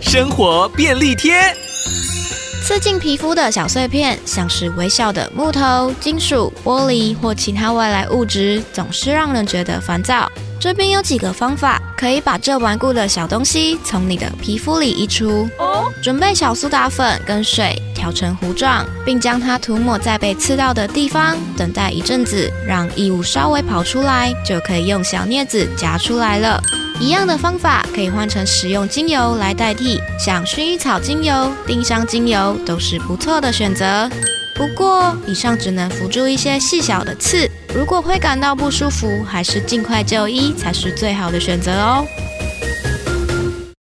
生活便利贴。刺进皮肤的小碎片，像是微小的木头、金属、玻璃或其他外来物质，总是让人觉得烦躁。这边有几个方法，可以把这顽固的小东西从你的皮肤里移除。哦，准备小苏打粉跟水调成糊状，并将它涂抹在被刺到的地方，等待一阵子，让异物稍微跑出来，就可以用小镊子夹出来了。一样的方法可以换成使用精油来代替，像薰衣草精油、丁香精油都是不错的选择。不过，以上只能辅助一些细小的刺，如果会感到不舒服，还是尽快就医才是最好的选择哦。